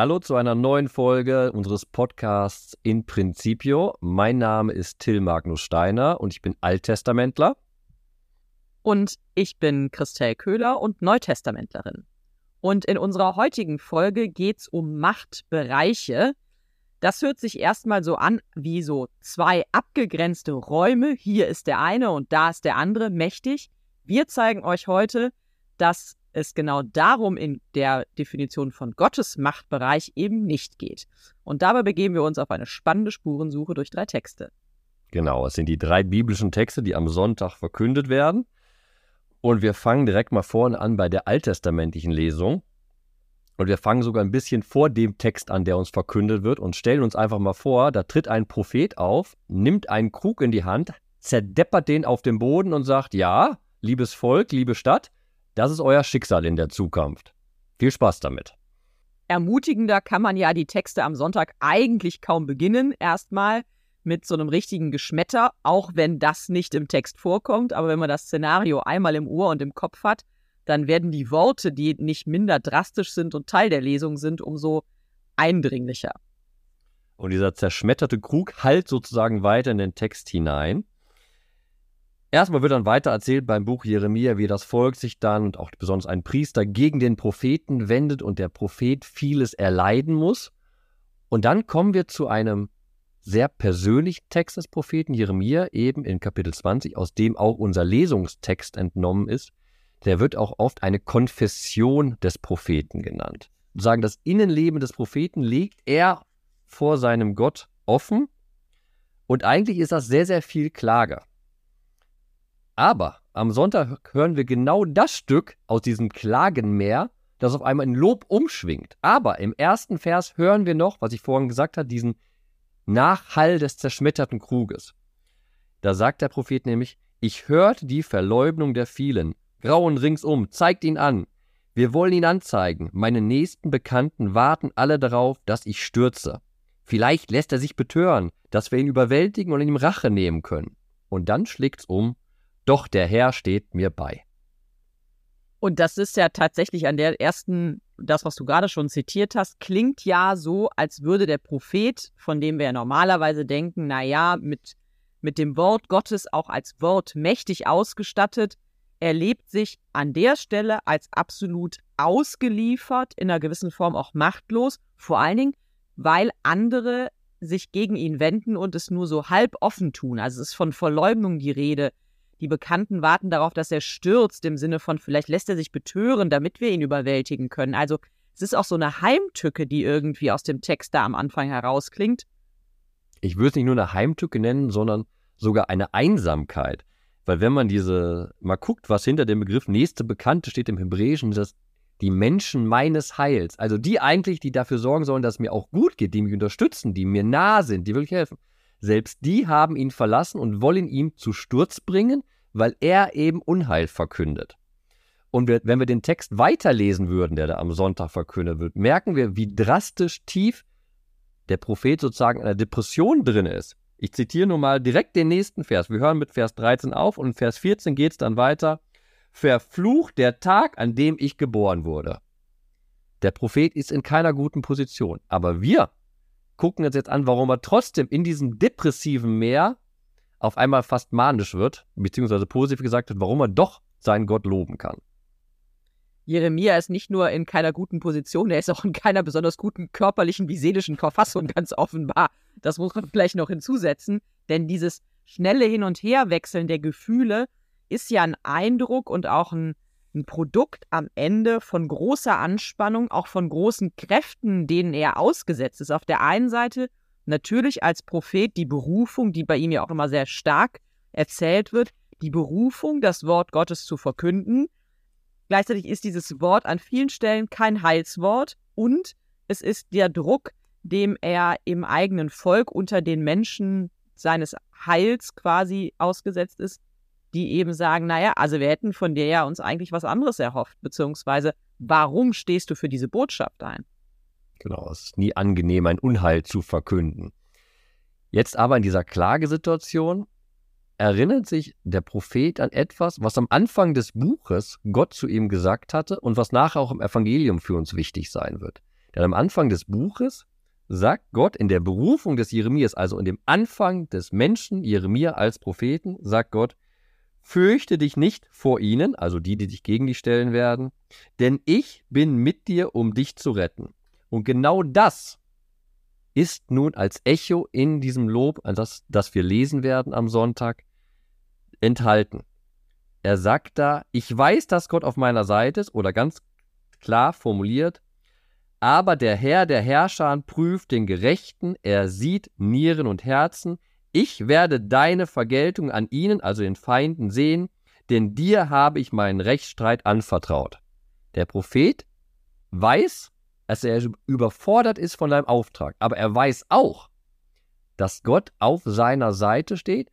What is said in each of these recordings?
Hallo zu einer neuen Folge unseres Podcasts In Principio. Mein Name ist Till Magnus Steiner und ich bin Alttestamentler. Und ich bin Christel Köhler und Neutestamentlerin. Und in unserer heutigen Folge geht es um Machtbereiche. Das hört sich erstmal so an wie so zwei abgegrenzte Räume. Hier ist der eine und da ist der andere mächtig. Wir zeigen euch heute, dass es genau darum in der Definition von Gottes Machtbereich eben nicht geht. Und dabei begeben wir uns auf eine spannende Spurensuche durch drei Texte. Genau, es sind die drei biblischen Texte, die am Sonntag verkündet werden. Und wir fangen direkt mal vorne an bei der alttestamentlichen Lesung. Und wir fangen sogar ein bisschen vor dem Text an, der uns verkündet wird und stellen uns einfach mal vor, da tritt ein Prophet auf, nimmt einen Krug in die Hand, zerdeppert den auf dem Boden und sagt, ja, liebes Volk, liebe Stadt, das ist euer Schicksal in der Zukunft. Viel Spaß damit. Ermutigender kann man ja die Texte am Sonntag eigentlich kaum beginnen. Erstmal mit so einem richtigen Geschmetter, auch wenn das nicht im Text vorkommt. Aber wenn man das Szenario einmal im Ohr und im Kopf hat, dann werden die Worte, die nicht minder drastisch sind und Teil der Lesung sind, umso eindringlicher. Und dieser zerschmetterte Krug hallt sozusagen weiter in den Text hinein. Erstmal wird dann weiter erzählt beim Buch Jeremia, wie das Volk sich dann und auch besonders ein Priester gegen den Propheten wendet und der Prophet vieles erleiden muss. Und dann kommen wir zu einem sehr persönlichen Text des Propheten Jeremia, eben in Kapitel 20, aus dem auch unser Lesungstext entnommen ist. Der wird auch oft eine Konfession des Propheten genannt. Sagen, das Innenleben des Propheten legt er vor seinem Gott offen. Und eigentlich ist das sehr, sehr viel Klage. Aber am Sonntag hören wir genau das Stück aus diesem Klagenmeer, das auf einmal in Lob umschwingt. Aber im ersten Vers hören wir noch, was ich vorhin gesagt habe, diesen Nachhall des zerschmetterten Kruges. Da sagt der Prophet nämlich, ich hört die Verleugnung der vielen, grauen ringsum, zeigt ihn an. Wir wollen ihn anzeigen. Meine nächsten Bekannten warten alle darauf, dass ich stürze. Vielleicht lässt er sich betören, dass wir ihn überwältigen und ihm Rache nehmen können. Und dann schlägt's um doch der Herr steht mir bei. Und das ist ja tatsächlich an der ersten, das, was du gerade schon zitiert hast, klingt ja so, als würde der Prophet, von dem wir ja normalerweise denken, naja, mit, mit dem Wort Gottes auch als Wort mächtig ausgestattet, erlebt sich an der Stelle als absolut ausgeliefert, in einer gewissen Form auch machtlos, vor allen Dingen, weil andere sich gegen ihn wenden und es nur so halb offen tun. Also es ist von Verleumdung die Rede, die Bekannten warten darauf, dass er stürzt, im Sinne von, vielleicht lässt er sich betören, damit wir ihn überwältigen können. Also es ist auch so eine Heimtücke, die irgendwie aus dem Text da am Anfang herausklingt. Ich würde es nicht nur eine Heimtücke nennen, sondern sogar eine Einsamkeit. Weil wenn man diese mal guckt, was hinter dem Begriff nächste Bekannte steht im Hebräischen, das die Menschen meines Heils, also die eigentlich, die dafür sorgen sollen, dass es mir auch gut geht, die mich unterstützen, die mir nah sind, die wirklich helfen. Selbst die haben ihn verlassen und wollen ihn zu Sturz bringen, weil er eben Unheil verkündet. Und wenn wir den Text weiterlesen würden, der da am Sonntag verkündet wird, merken wir, wie drastisch tief der Prophet sozusagen in einer Depression drin ist. Ich zitiere nun mal direkt den nächsten Vers. Wir hören mit Vers 13 auf und in Vers 14 geht es dann weiter. Verflucht der Tag, an dem ich geboren wurde. Der Prophet ist in keiner guten Position. Aber wir gucken uns jetzt an, warum er trotzdem in diesem depressiven Meer auf einmal fast manisch wird, beziehungsweise positiv gesagt wird, warum er doch seinen Gott loben kann. Jeremia ist nicht nur in keiner guten Position, er ist auch in keiner besonders guten körperlichen wie seelischen Verfassung, ganz offenbar. Das muss man vielleicht noch hinzusetzen, denn dieses schnelle Hin- und Herwechseln der Gefühle ist ja ein Eindruck und auch ein ein Produkt am Ende von großer Anspannung, auch von großen Kräften, denen er ausgesetzt ist. Auf der einen Seite natürlich als Prophet die Berufung, die bei ihm ja auch immer sehr stark erzählt wird, die Berufung, das Wort Gottes zu verkünden. Gleichzeitig ist dieses Wort an vielen Stellen kein Heilswort und es ist der Druck, dem er im eigenen Volk unter den Menschen seines Heils quasi ausgesetzt ist, die eben sagen, naja, also wir hätten von dir ja uns eigentlich was anderes erhofft, beziehungsweise warum stehst du für diese Botschaft ein? Genau, es ist nie angenehm, ein Unheil zu verkünden. Jetzt aber in dieser Klagesituation erinnert sich der Prophet an etwas, was am Anfang des Buches Gott zu ihm gesagt hatte und was nachher auch im Evangelium für uns wichtig sein wird. Denn am Anfang des Buches sagt Gott in der Berufung des Jeremias, also in dem Anfang des Menschen Jeremia als Propheten, sagt Gott, fürchte dich nicht vor ihnen, also die, die dich gegen dich stellen werden, denn ich bin mit dir, um dich zu retten. Und genau das ist nun als Echo in diesem Lob, das, das wir lesen werden am Sonntag, enthalten. Er sagt da, ich weiß, dass Gott auf meiner Seite ist, oder ganz klar formuliert, aber der Herr der Herrscher prüft den Gerechten, er sieht Nieren und Herzen. Ich werde deine Vergeltung an ihnen, also den Feinden, sehen, denn dir habe ich meinen Rechtsstreit anvertraut. Der Prophet weiß, dass er überfordert ist von deinem Auftrag, aber er weiß auch, dass Gott auf seiner Seite steht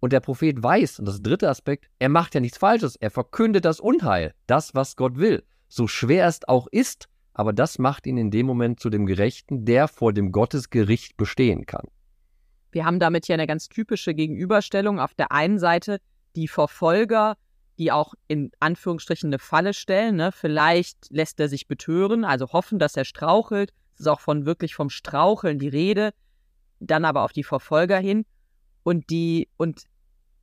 und der Prophet weiß, und das ist der dritte Aspekt, er macht ja nichts Falsches, er verkündet das Unheil, das, was Gott will. So schwer es auch ist, aber das macht ihn in dem Moment zu dem Gerechten, der vor dem Gottesgericht bestehen kann. Wir haben damit ja eine ganz typische Gegenüberstellung. Auf der einen Seite die Verfolger, die auch in Anführungsstrichen eine Falle stellen. Ne? Vielleicht lässt er sich betören, also hoffen, dass er strauchelt. Es ist auch von wirklich vom Straucheln die Rede. Dann aber auf die Verfolger hin. Und die, und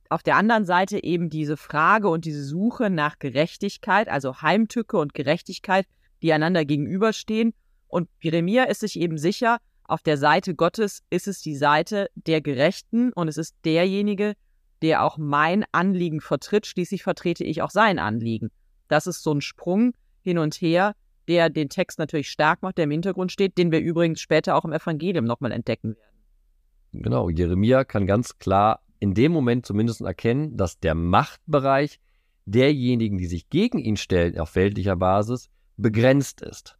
auf der anderen Seite eben diese Frage und diese Suche nach Gerechtigkeit, also Heimtücke und Gerechtigkeit, die einander gegenüberstehen. Und Jeremia ist sich eben sicher, auf der Seite Gottes ist es die Seite der Gerechten und es ist derjenige, der auch mein Anliegen vertritt. Schließlich vertrete ich auch sein Anliegen. Das ist so ein Sprung hin und her, der den Text natürlich stark macht, der im Hintergrund steht, den wir übrigens später auch im Evangelium nochmal entdecken werden. Genau, Jeremia kann ganz klar in dem Moment zumindest erkennen, dass der Machtbereich derjenigen, die sich gegen ihn stellen auf weltlicher Basis, begrenzt ist,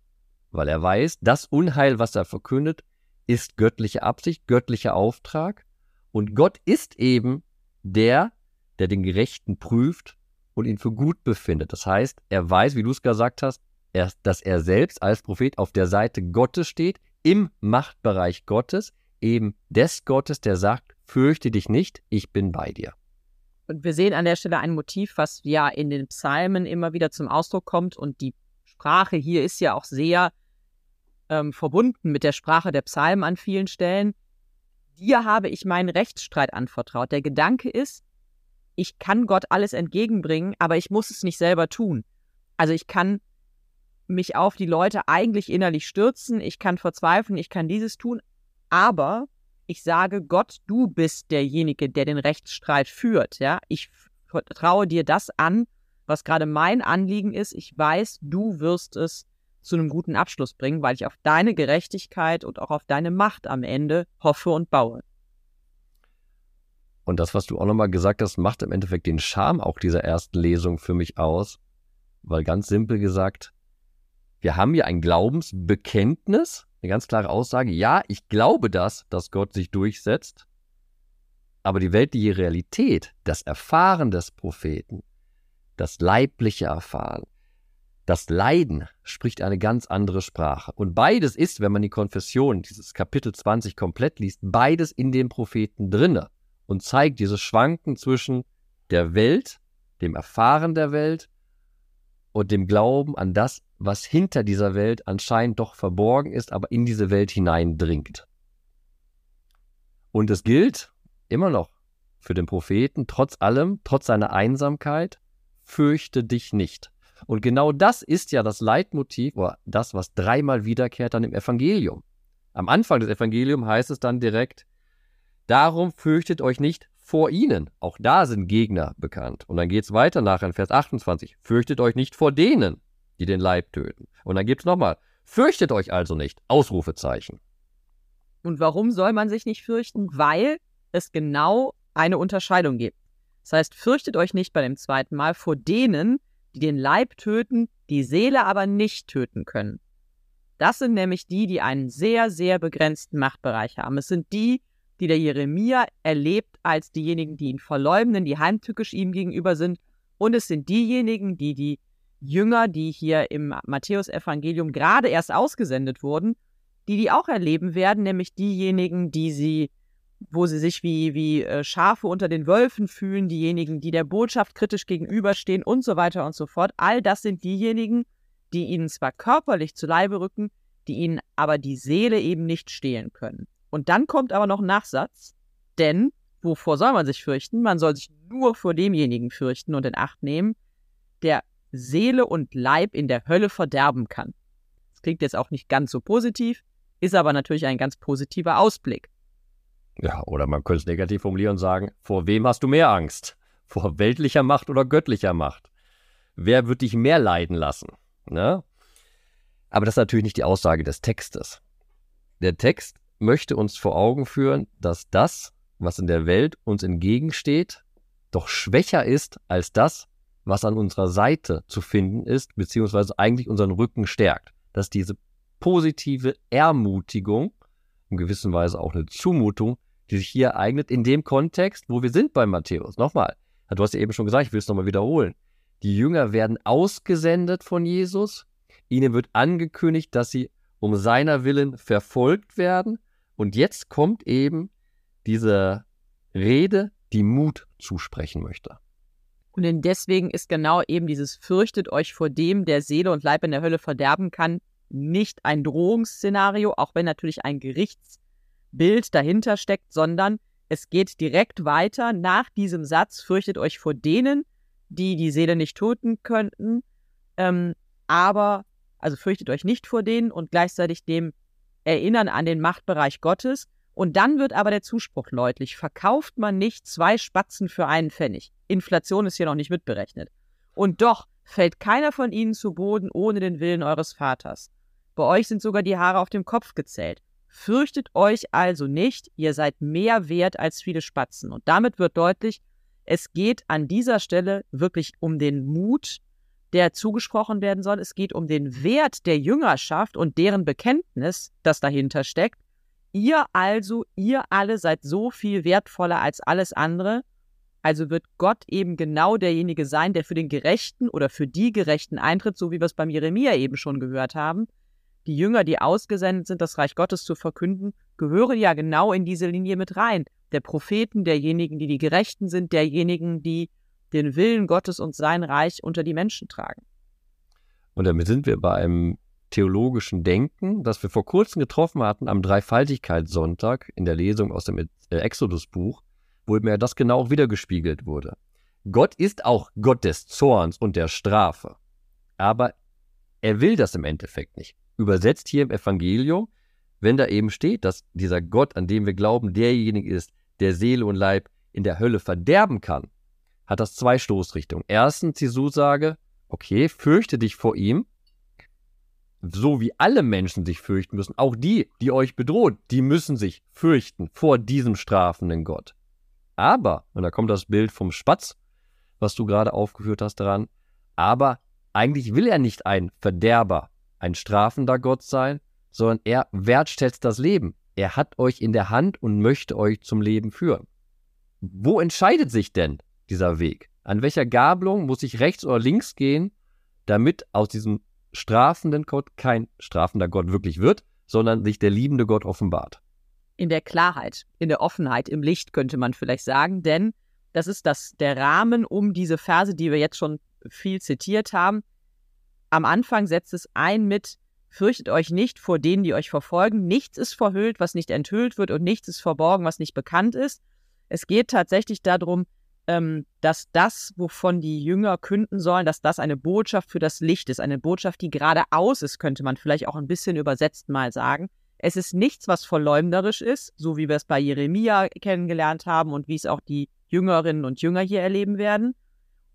weil er weiß, das Unheil, was er verkündet, ist göttliche Absicht, göttlicher Auftrag und Gott ist eben der, der den Gerechten prüft und ihn für gut befindet. Das heißt, er weiß, wie du es gesagt hast, er, dass er selbst als Prophet auf der Seite Gottes steht, im Machtbereich Gottes, eben des Gottes, der sagt, fürchte dich nicht, ich bin bei dir. Und wir sehen an der Stelle ein Motiv, was ja in den Psalmen immer wieder zum Ausdruck kommt und die Sprache hier ist ja auch sehr ähm, verbunden mit der Sprache der Psalmen an vielen Stellen. Dir habe ich meinen Rechtsstreit anvertraut. Der Gedanke ist, ich kann Gott alles entgegenbringen, aber ich muss es nicht selber tun. Also ich kann mich auf die Leute eigentlich innerlich stürzen, ich kann verzweifeln, ich kann dieses tun, aber ich sage Gott, du bist derjenige, der den Rechtsstreit führt, ja? Ich vertraue dir das an was gerade mein Anliegen ist. Ich weiß, du wirst es zu einem guten Abschluss bringen, weil ich auf deine Gerechtigkeit und auch auf deine Macht am Ende hoffe und baue. Und das, was du auch nochmal gesagt hast, macht im Endeffekt den Charme auch dieser ersten Lesung für mich aus, weil ganz simpel gesagt, wir haben hier ein Glaubensbekenntnis, eine ganz klare Aussage, ja, ich glaube das, dass Gott sich durchsetzt, aber die weltliche Realität, das Erfahren des Propheten, das leibliche Erfahren. Das Leiden spricht eine ganz andere Sprache. Und beides ist, wenn man die Konfession, dieses Kapitel 20 komplett liest, beides in den Propheten drinne und zeigt dieses Schwanken zwischen der Welt, dem Erfahren der Welt und dem Glauben an das, was hinter dieser Welt anscheinend doch verborgen ist, aber in diese Welt hineindringt. Und es gilt immer noch für den Propheten, trotz allem, trotz seiner Einsamkeit, fürchte dich nicht. Und genau das ist ja das Leitmotiv oder das, was dreimal wiederkehrt dann im Evangelium. Am Anfang des Evangeliums heißt es dann direkt, darum fürchtet euch nicht vor ihnen. Auch da sind Gegner bekannt. Und dann geht es weiter nachher in Vers 28. Fürchtet euch nicht vor denen, die den Leib töten. Und dann gibt es nochmal, fürchtet euch also nicht. Ausrufezeichen. Und warum soll man sich nicht fürchten? Weil es genau eine Unterscheidung gibt. Das heißt, fürchtet euch nicht bei dem zweiten Mal vor denen, die den Leib töten, die Seele aber nicht töten können. Das sind nämlich die, die einen sehr, sehr begrenzten Machtbereich haben. Es sind die, die der Jeremia erlebt als diejenigen, die ihn verleumden, die heimtückisch ihm gegenüber sind. Und es sind diejenigen, die die Jünger, die hier im Matthäusevangelium gerade erst ausgesendet wurden, die die auch erleben werden, nämlich diejenigen, die sie wo sie sich wie, wie äh, Schafe unter den Wölfen fühlen, diejenigen, die der Botschaft kritisch gegenüberstehen und so weiter und so fort. All das sind diejenigen, die ihnen zwar körperlich zu Leibe rücken, die ihnen aber die Seele eben nicht stehlen können. Und dann kommt aber noch ein Nachsatz, denn wovor soll man sich fürchten? Man soll sich nur vor demjenigen fürchten und in Acht nehmen, der Seele und Leib in der Hölle verderben kann. Das klingt jetzt auch nicht ganz so positiv, ist aber natürlich ein ganz positiver Ausblick. Ja, oder man könnte es negativ formulieren und sagen, vor wem hast du mehr Angst? Vor weltlicher Macht oder göttlicher Macht? Wer wird dich mehr leiden lassen? Ne? Aber das ist natürlich nicht die Aussage des Textes. Der Text möchte uns vor Augen führen, dass das, was in der Welt uns entgegensteht, doch schwächer ist als das, was an unserer Seite zu finden ist, beziehungsweise eigentlich unseren Rücken stärkt. Dass diese positive Ermutigung, in gewisser Weise auch eine Zumutung, die sich hier ereignet, in dem Kontext, wo wir sind bei Matthäus. Nochmal, du hast ja eben schon gesagt, ich will es nochmal wiederholen. Die Jünger werden ausgesendet von Jesus. Ihnen wird angekündigt, dass sie um seiner Willen verfolgt werden. Und jetzt kommt eben diese Rede, die Mut zusprechen möchte. Und deswegen ist genau eben dieses Fürchtet euch vor dem, der Seele und Leib in der Hölle verderben kann, nicht ein Drohungsszenario, auch wenn natürlich ein Gerichtsbild dahinter steckt, sondern es geht direkt weiter nach diesem Satz, fürchtet euch vor denen, die die Seele nicht töten könnten, ähm, aber, also fürchtet euch nicht vor denen und gleichzeitig dem Erinnern an den Machtbereich Gottes. Und dann wird aber der Zuspruch deutlich, verkauft man nicht zwei Spatzen für einen Pfennig. Inflation ist hier noch nicht mitberechnet. Und doch fällt keiner von ihnen zu Boden ohne den Willen eures Vaters. Bei euch sind sogar die Haare auf dem Kopf gezählt. Fürchtet euch also nicht, ihr seid mehr wert als viele Spatzen. Und damit wird deutlich, es geht an dieser Stelle wirklich um den Mut, der zugesprochen werden soll. Es geht um den Wert der Jüngerschaft und deren Bekenntnis, das dahinter steckt. Ihr also, ihr alle seid so viel wertvoller als alles andere. Also wird Gott eben genau derjenige sein, der für den Gerechten oder für die Gerechten eintritt, so wie wir es beim Jeremia eben schon gehört haben die Jünger, die ausgesendet sind, das Reich Gottes zu verkünden, gehören ja genau in diese Linie mit rein. Der Propheten, derjenigen, die die Gerechten sind, derjenigen, die den Willen Gottes und sein Reich unter die Menschen tragen. Und damit sind wir bei einem theologischen Denken, das wir vor kurzem getroffen hatten am Dreifaltigkeitssonntag in der Lesung aus dem Exodus-Buch, wo mir das genau auch wiedergespiegelt wurde. Gott ist auch Gott des Zorns und der Strafe. Aber er will das im Endeffekt nicht übersetzt hier im Evangelium, wenn da eben steht, dass dieser Gott, an dem wir glauben, derjenige ist, der Seele und Leib in der Hölle verderben kann, hat das zwei Stoßrichtungen. Erstens die Zusage, okay, fürchte dich vor ihm, so wie alle Menschen sich fürchten müssen, auch die, die euch bedroht, die müssen sich fürchten vor diesem strafenden Gott. Aber, und da kommt das Bild vom Spatz, was du gerade aufgeführt hast daran, aber eigentlich will er nicht ein Verderber ein strafender Gott sein, sondern er wertschätzt das Leben. Er hat euch in der Hand und möchte euch zum Leben führen. Wo entscheidet sich denn dieser Weg? An welcher Gabelung muss ich rechts oder links gehen, damit aus diesem strafenden Gott kein strafender Gott wirklich wird, sondern sich der liebende Gott offenbart? In der Klarheit, in der Offenheit, im Licht könnte man vielleicht sagen, denn das ist das, der Rahmen um diese Verse, die wir jetzt schon viel zitiert haben, am Anfang setzt es ein mit, fürchtet euch nicht vor denen, die euch verfolgen. Nichts ist verhüllt, was nicht enthüllt wird und nichts ist verborgen, was nicht bekannt ist. Es geht tatsächlich darum, ähm, dass das, wovon die Jünger künden sollen, dass das eine Botschaft für das Licht ist, eine Botschaft, die geradeaus ist, könnte man vielleicht auch ein bisschen übersetzt mal sagen. Es ist nichts, was verleumderisch ist, so wie wir es bei Jeremia kennengelernt haben und wie es auch die Jüngerinnen und Jünger hier erleben werden,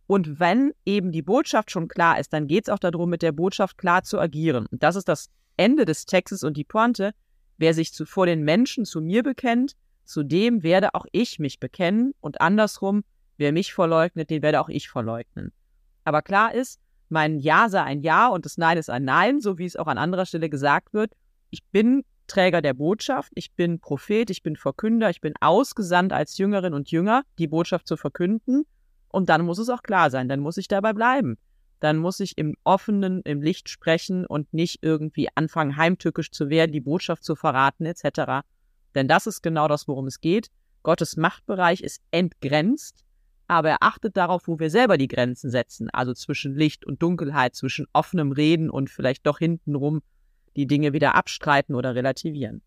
und wenn eben die Botschaft schon klar ist, dann geht es auch darum, mit der Botschaft klar zu agieren. Und das ist das Ende des Textes und die Pointe. Wer sich zu, vor den Menschen zu mir bekennt, zu dem werde auch ich mich bekennen. Und andersrum, wer mich verleugnet, den werde auch ich verleugnen. Aber klar ist, mein Ja sei ein Ja und das Nein ist ein Nein, so wie es auch an anderer Stelle gesagt wird. Ich bin Träger der Botschaft, ich bin Prophet, ich bin Verkünder, ich bin ausgesandt als Jüngerin und Jünger, die Botschaft zu verkünden. Und dann muss es auch klar sein, dann muss ich dabei bleiben. Dann muss ich im Offenen, im Licht sprechen und nicht irgendwie anfangen, heimtückisch zu werden, die Botschaft zu verraten, etc. Denn das ist genau das, worum es geht. Gottes Machtbereich ist entgrenzt, aber er achtet darauf, wo wir selber die Grenzen setzen, also zwischen Licht und Dunkelheit, zwischen offenem Reden und vielleicht doch hintenrum die Dinge wieder abstreiten oder relativieren.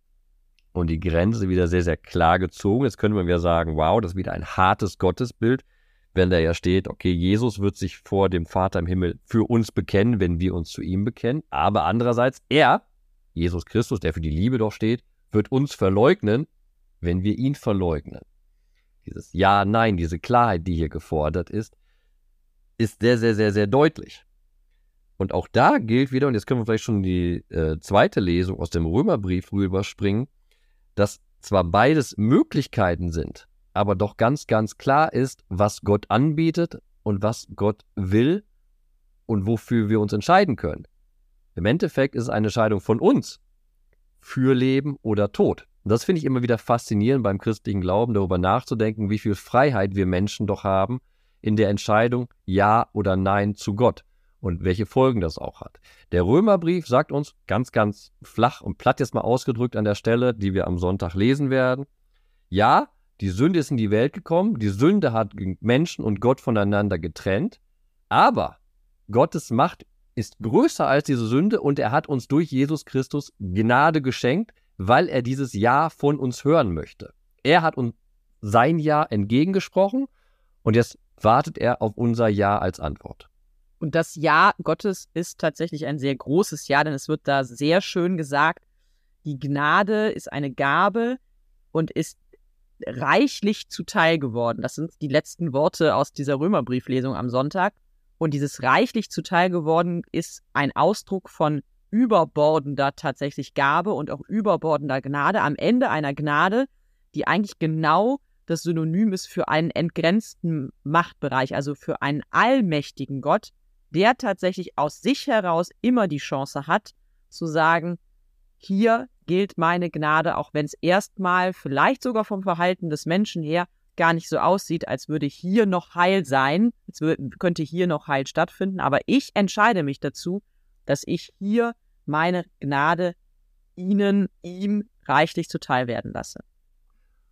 Und die Grenze wieder sehr, sehr klar gezogen. Jetzt könnte man wieder sagen, wow, das ist wieder ein hartes Gottesbild, wenn da ja steht, okay, Jesus wird sich vor dem Vater im Himmel für uns bekennen, wenn wir uns zu ihm bekennen. Aber andererseits, er, Jesus Christus, der für die Liebe doch steht, wird uns verleugnen, wenn wir ihn verleugnen. Dieses Ja, Nein, diese Klarheit, die hier gefordert ist, ist sehr, sehr, sehr, sehr deutlich. Und auch da gilt wieder, und jetzt können wir vielleicht schon die äh, zweite Lesung aus dem Römerbrief rüberspringen, dass zwar beides Möglichkeiten sind, aber doch ganz, ganz klar ist, was Gott anbietet und was Gott will und wofür wir uns entscheiden können. Im Endeffekt ist es eine Entscheidung von uns für Leben oder Tod. Und das finde ich immer wieder faszinierend beim christlichen Glauben, darüber nachzudenken, wie viel Freiheit wir Menschen doch haben in der Entscheidung Ja oder Nein zu Gott und welche Folgen das auch hat. Der Römerbrief sagt uns ganz, ganz flach und platt jetzt mal ausgedrückt an der Stelle, die wir am Sonntag lesen werden. Ja, die Sünde ist in die Welt gekommen, die Sünde hat Menschen und Gott voneinander getrennt, aber Gottes Macht ist größer als diese Sünde und er hat uns durch Jesus Christus Gnade geschenkt, weil er dieses Ja von uns hören möchte. Er hat uns sein Ja entgegengesprochen und jetzt wartet er auf unser Ja als Antwort. Und das Ja Gottes ist tatsächlich ein sehr großes Ja, denn es wird da sehr schön gesagt, die Gnade ist eine Gabe und ist reichlich zuteil geworden. Das sind die letzten Worte aus dieser Römerbrieflesung am Sonntag. Und dieses reichlich zuteil geworden ist ein Ausdruck von überbordender tatsächlich Gabe und auch überbordender Gnade am Ende einer Gnade, die eigentlich genau das Synonym ist für einen entgrenzten Machtbereich, also für einen allmächtigen Gott, der tatsächlich aus sich heraus immer die Chance hat, zu sagen, hier gilt meine Gnade, auch wenn es erstmal vielleicht sogar vom Verhalten des Menschen her gar nicht so aussieht, als würde hier noch Heil sein, als könnte hier noch Heil stattfinden, aber ich entscheide mich dazu, dass ich hier meine Gnade ihnen, ihm reichlich zuteil werden lasse.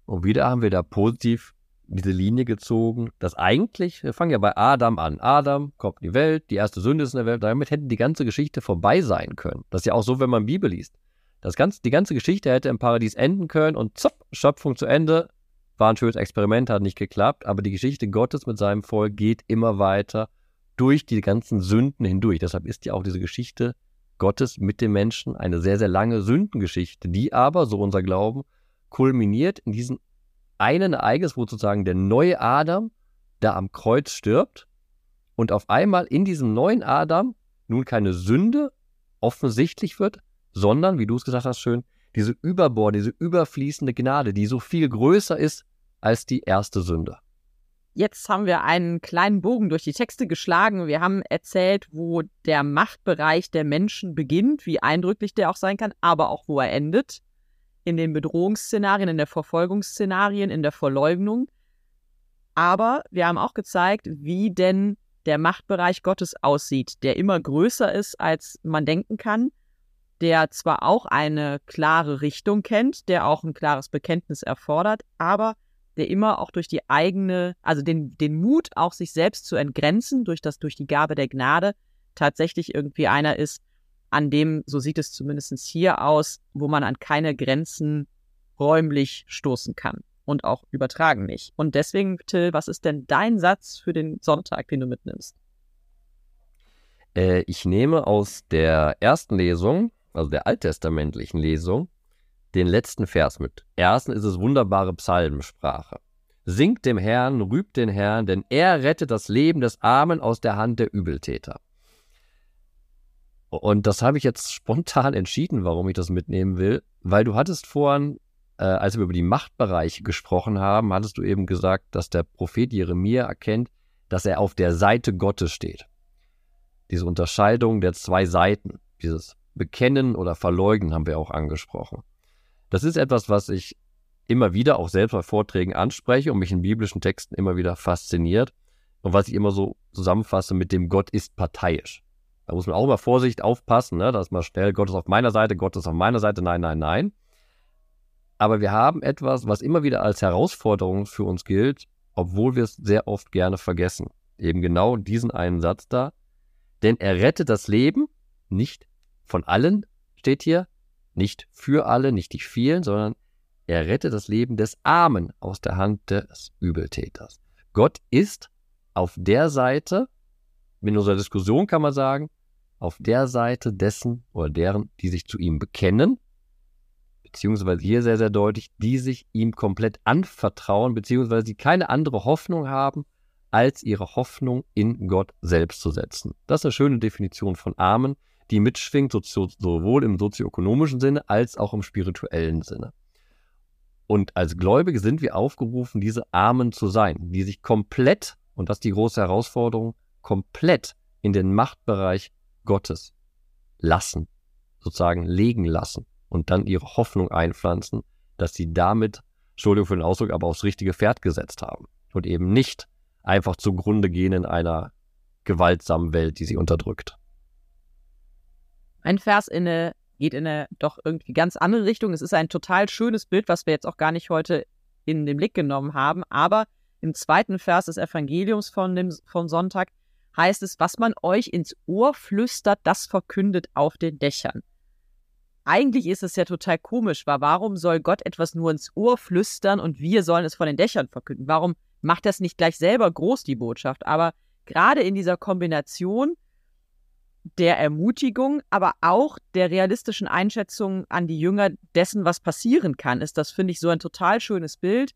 Und wieder haben wir da positiv diese Linie gezogen, dass eigentlich, wir fangen ja bei Adam an. Adam kommt in die Welt, die erste Sünde ist in der Welt, damit hätte die ganze Geschichte vorbei sein können. Das ist ja auch so, wenn man Bibel liest. Das ganze, die ganze Geschichte hätte im Paradies enden können und zapp, Schöpfung zu Ende. War ein schönes Experiment, hat nicht geklappt, aber die Geschichte Gottes mit seinem Volk geht immer weiter durch die ganzen Sünden hindurch. Deshalb ist ja auch diese Geschichte Gottes mit dem Menschen eine sehr, sehr lange Sündengeschichte, die aber, so unser Glauben, kulminiert in diesem einen Ereignis, wo sozusagen der neue Adam da am Kreuz stirbt und auf einmal in diesem neuen Adam nun keine Sünde offensichtlich wird, sondern, wie du es gesagt hast, schön, diese Überbord, diese überfließende Gnade, die so viel größer ist als die erste Sünde. Jetzt haben wir einen kleinen Bogen durch die Texte geschlagen. Wir haben erzählt, wo der Machtbereich der Menschen beginnt, wie eindrücklich der auch sein kann, aber auch wo er endet. In den Bedrohungsszenarien, in der Verfolgungsszenarien, in der Verleugnung. Aber wir haben auch gezeigt, wie denn der Machtbereich Gottes aussieht, der immer größer ist, als man denken kann der zwar auch eine klare Richtung kennt, der auch ein klares Bekenntnis erfordert, aber der immer auch durch die eigene, also den, den Mut, auch sich selbst zu entgrenzen, durch das, durch die Gabe der Gnade, tatsächlich irgendwie einer ist, an dem, so sieht es zumindest hier aus, wo man an keine Grenzen räumlich stoßen kann und auch übertragen nicht. Und deswegen, Till, was ist denn dein Satz für den Sonntag, den du mitnimmst? Äh, ich nehme aus der ersten Lesung also der alttestamentlichen Lesung, den letzten Vers mit. Erstens ist es wunderbare Psalmensprache. Singt dem Herrn, rübt den Herrn, denn er rettet das Leben des Armen aus der Hand der Übeltäter. Und das habe ich jetzt spontan entschieden, warum ich das mitnehmen will, weil du hattest vorhin, äh, als wir über die Machtbereiche gesprochen haben, hattest du eben gesagt, dass der Prophet Jeremia erkennt, dass er auf der Seite Gottes steht. Diese Unterscheidung der zwei Seiten, dieses bekennen oder verleugnen, haben wir auch angesprochen. Das ist etwas, was ich immer wieder auch selbst bei Vorträgen anspreche und mich in biblischen Texten immer wieder fasziniert und was ich immer so zusammenfasse mit dem Gott ist parteiisch. Da muss man auch immer Vorsicht aufpassen, ne? dass man schnell Gott ist auf meiner Seite, Gott ist auf meiner Seite, nein, nein, nein. Aber wir haben etwas, was immer wieder als Herausforderung für uns gilt, obwohl wir es sehr oft gerne vergessen. Eben genau diesen einen Satz da. Denn er rettet das Leben nicht von allen, steht hier, nicht für alle, nicht die vielen, sondern er rettet das Leben des Armen aus der Hand des Übeltäters. Gott ist auf der Seite, in unserer Diskussion kann man sagen, auf der Seite dessen oder deren, die sich zu ihm bekennen, beziehungsweise hier sehr, sehr deutlich, die sich ihm komplett anvertrauen, beziehungsweise sie keine andere Hoffnung haben, als ihre Hoffnung in Gott selbst zu setzen. Das ist eine schöne Definition von Armen, die mitschwingt, sowohl im sozioökonomischen Sinne als auch im spirituellen Sinne. Und als Gläubige sind wir aufgerufen, diese Armen zu sein, die sich komplett, und das ist die große Herausforderung, komplett in den Machtbereich Gottes lassen, sozusagen legen lassen und dann ihre Hoffnung einpflanzen, dass sie damit, Entschuldigung für den Ausdruck, aber aufs richtige Pferd gesetzt haben und eben nicht einfach zugrunde gehen in einer gewaltsamen Welt, die sie unterdrückt. Ein Vers in eine, geht in eine doch irgendwie ganz andere Richtung. Es ist ein total schönes Bild, was wir jetzt auch gar nicht heute in den Blick genommen haben. Aber im zweiten Vers des Evangeliums von dem, vom Sonntag heißt es, was man euch ins Ohr flüstert, das verkündet auf den Dächern. Eigentlich ist es ja total komisch, weil warum soll Gott etwas nur ins Ohr flüstern und wir sollen es von den Dächern verkünden? Warum macht das nicht gleich selber groß, die Botschaft? Aber gerade in dieser Kombination der Ermutigung, aber auch der realistischen Einschätzung an die Jünger dessen, was passieren kann, ist das, finde ich, so ein total schönes Bild.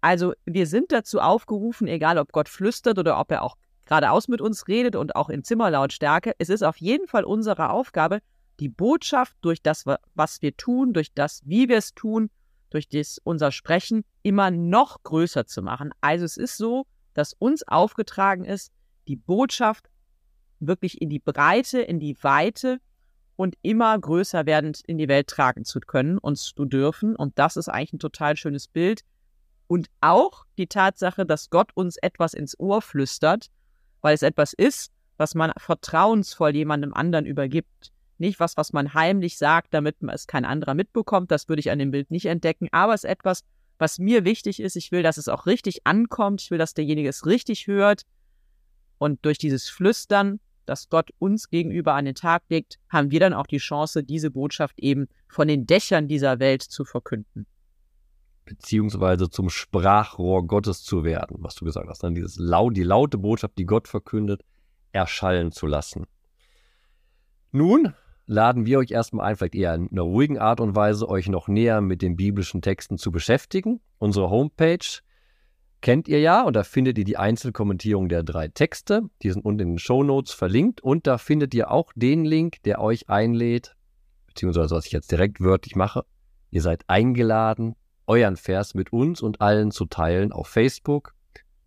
Also wir sind dazu aufgerufen, egal ob Gott flüstert oder ob er auch geradeaus mit uns redet und auch in Zimmerlautstärke, es ist auf jeden Fall unsere Aufgabe, die Botschaft durch das, was wir tun, durch das, wie wir es tun, durch das unser Sprechen immer noch größer zu machen. Also es ist so, dass uns aufgetragen ist, die Botschaft wirklich in die Breite, in die Weite und immer größer werdend in die Welt tragen zu können und zu dürfen. Und das ist eigentlich ein total schönes Bild. Und auch die Tatsache, dass Gott uns etwas ins Ohr flüstert, weil es etwas ist, was man vertrauensvoll jemandem anderen übergibt. Nicht was, was man heimlich sagt, damit es kein anderer mitbekommt. Das würde ich an dem Bild nicht entdecken. Aber es ist etwas, was mir wichtig ist. Ich will, dass es auch richtig ankommt. Ich will, dass derjenige es richtig hört. Und durch dieses Flüstern das Gott uns gegenüber an den Tag legt, haben wir dann auch die Chance, diese Botschaft eben von den Dächern dieser Welt zu verkünden. Beziehungsweise zum Sprachrohr Gottes zu werden, was du gesagt hast, dann dieses laut, die laute Botschaft, die Gott verkündet, erschallen zu lassen. Nun laden wir euch erstmal ein, vielleicht eher in einer ruhigen Art und Weise, euch noch näher mit den biblischen Texten zu beschäftigen. Unsere Homepage kennt ihr ja und da findet ihr die Einzelkommentierung der drei Texte. Die sind unten in den Show Notes verlinkt und da findet ihr auch den Link, der euch einlädt, beziehungsweise was ich jetzt direkt wörtlich mache. Ihr seid eingeladen, euren Vers mit uns und allen zu teilen auf Facebook.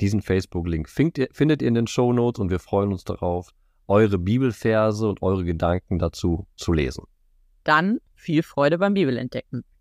Diesen Facebook-Link findet ihr in den Show Notes und wir freuen uns darauf, eure Bibelverse und eure Gedanken dazu zu lesen. Dann viel Freude beim Bibelentdecken.